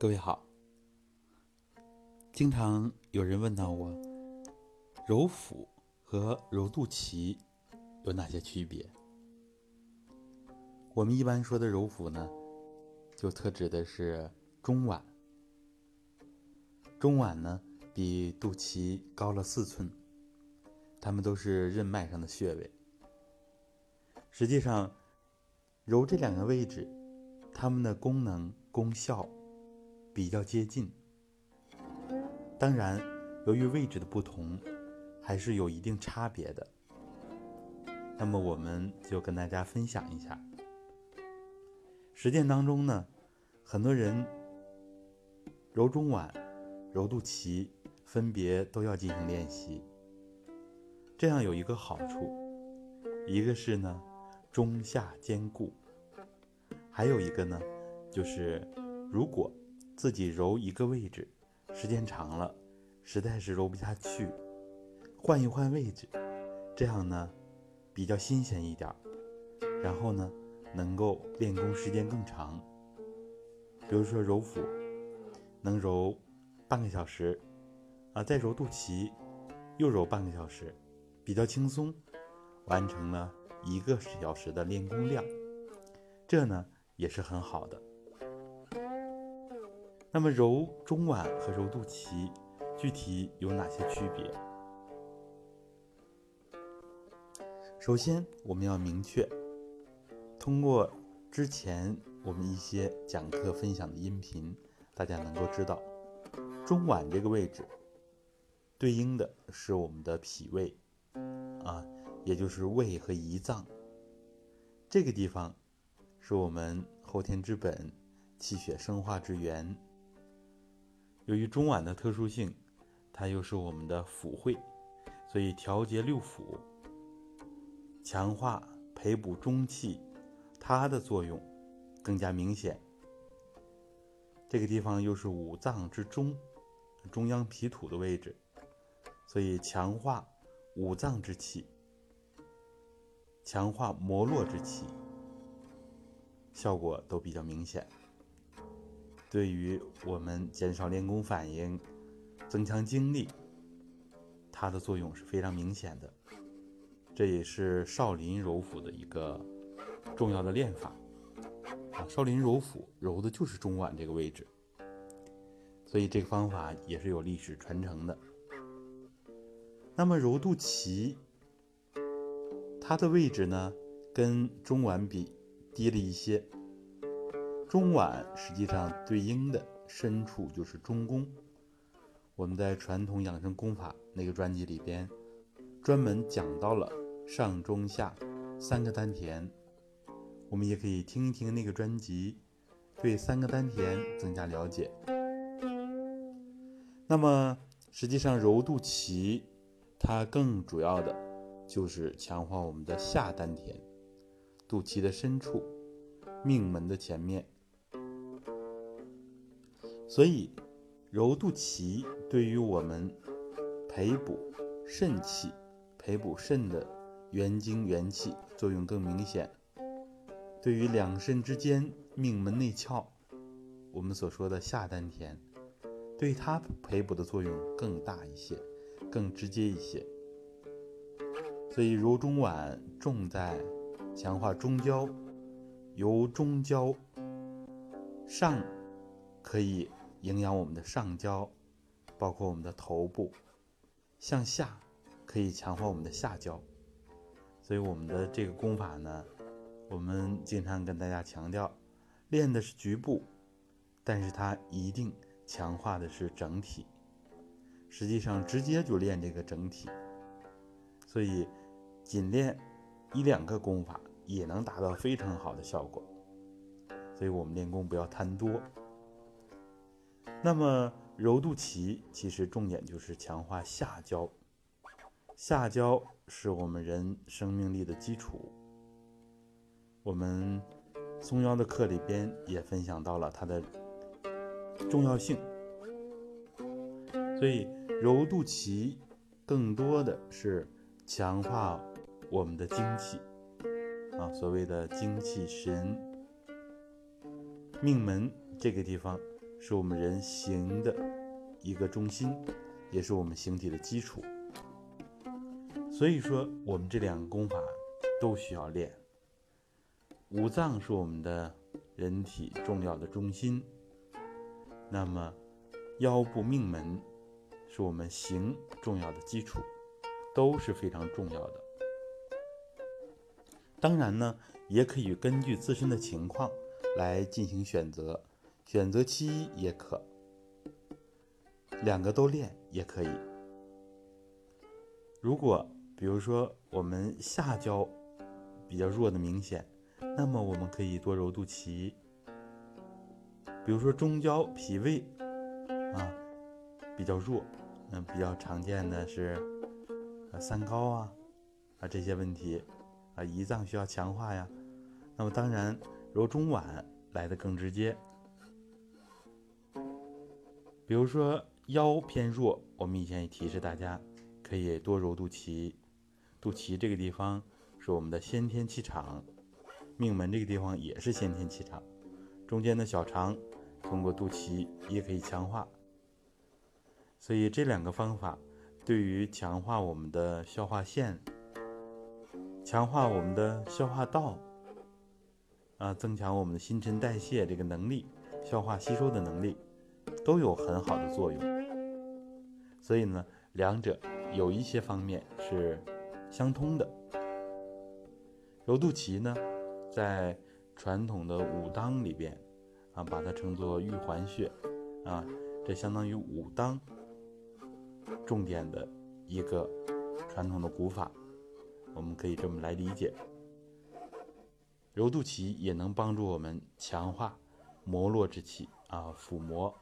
各位好，经常有人问到我，揉腹和揉肚脐有哪些区别？我们一般说的揉腹呢，就特指的是中脘，中脘呢比肚脐高了四寸，它们都是任脉上的穴位。实际上，揉这两个位置，它们的功能功效。比较接近，当然，由于位置的不同，还是有一定差别的。那么，我们就跟大家分享一下。实践当中呢，很多人揉中脘、揉肚脐，分别都要进行练习。这样有一个好处，一个是呢，中下兼顾；还有一个呢，就是如果。自己揉一个位置，时间长了，实在是揉不下去，换一换位置，这样呢比较新鲜一点，然后呢能够练功时间更长。比如说揉腹，能揉半个小时，啊，再揉肚脐，又揉半个小时，比较轻松，完成了一个小时的练功量，这呢也是很好的。那么揉中脘和揉肚脐，具体有哪些区别？首先，我们要明确，通过之前我们一些讲课分享的音频，大家能够知道，中脘这个位置对应的是我们的脾胃，啊，也就是胃和胰脏。这个地方是我们后天之本，气血生化之源。由于中脘的特殊性，它又是我们的腑会，所以调节六腑、强化培补中气，它的作用更加明显。这个地方又是五脏之中，中央脾土的位置，所以强化五脏之气，强化膜络之气，效果都比较明显。对于我们减少练功反应、增强精力，它的作用是非常明显的。这也是少林揉腹的一个重要的练法啊。少林揉腹揉的就是中脘这个位置，所以这个方法也是有历史传承的。那么揉肚脐，它的位置呢，跟中脘比低了一些。中脘实际上对应的深处就是中宫。我们在传统养生功法那个专辑里边，专门讲到了上中下三个丹田。我们也可以听一听那个专辑，对三个丹田增加了解。那么实际上揉肚脐，它更主要的就是强化我们的下丹田，肚脐的深处，命门的前面。所以，揉肚脐对于我们培补肾气、培补肾的元精元气作用更明显。对于两肾之间命门内窍，我们所说的下丹田，对它培补的作用更大一些，更直接一些。所以揉中脘重在强化中焦，由中焦上可以。营养我们的上焦，包括我们的头部，向下可以强化我们的下焦。所以我们的这个功法呢，我们经常跟大家强调，练的是局部，但是它一定强化的是整体。实际上直接就练这个整体，所以仅练一两个功法也能达到非常好的效果。所以我们练功不要贪多。那么揉肚脐，其实重点就是强化下焦。下焦是我们人生命力的基础。我们松腰的课里边也分享到了它的重要性。所以揉肚脐更多的是强化我们的精气啊，所谓的精气神。命门这个地方。是我们人形的一个中心，也是我们形体的基础。所以说，我们这两个功法都需要练。五脏是我们的人体重要的中心，那么腰部命门是我们形重要的基础，都是非常重要的。当然呢，也可以根据自身的情况来进行选择，选择其一也可，两个都练也可以。如果比如说我们下焦比较弱的明显，那么我们可以多揉肚脐。比如说中焦脾胃啊比较弱，嗯，比较常见的是呃三高啊啊这些问题。啊，胰脏需要强化呀，那么当然揉中脘来的更直接。比如说腰偏弱，我们以前也提示大家可以多揉肚脐，肚脐这个地方是我们的先天气场，命门这个地方也是先天气场，中间的小肠通过肚脐也可以强化。所以这两个方法对于强化我们的消化腺。强化我们的消化道，啊，增强我们的新陈代谢这个能力，消化吸收的能力，都有很好的作用。所以呢，两者有一些方面是相通的。揉肚脐呢，在传统的武当里边，啊，把它称作玉环穴，啊，这相当于武当重点的一个传统的古法。我们可以这么来理解，揉肚脐也能帮助我们强化摩络之气啊，腹膜、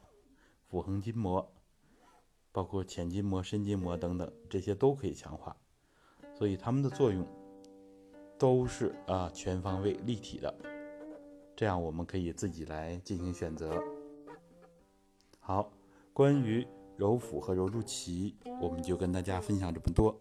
腹横筋膜，包括浅筋膜、深筋膜等等，这些都可以强化。所以它们的作用都是啊全方位立体的。这样我们可以自己来进行选择。好，关于揉腹和揉肚脐，我们就跟大家分享这么多。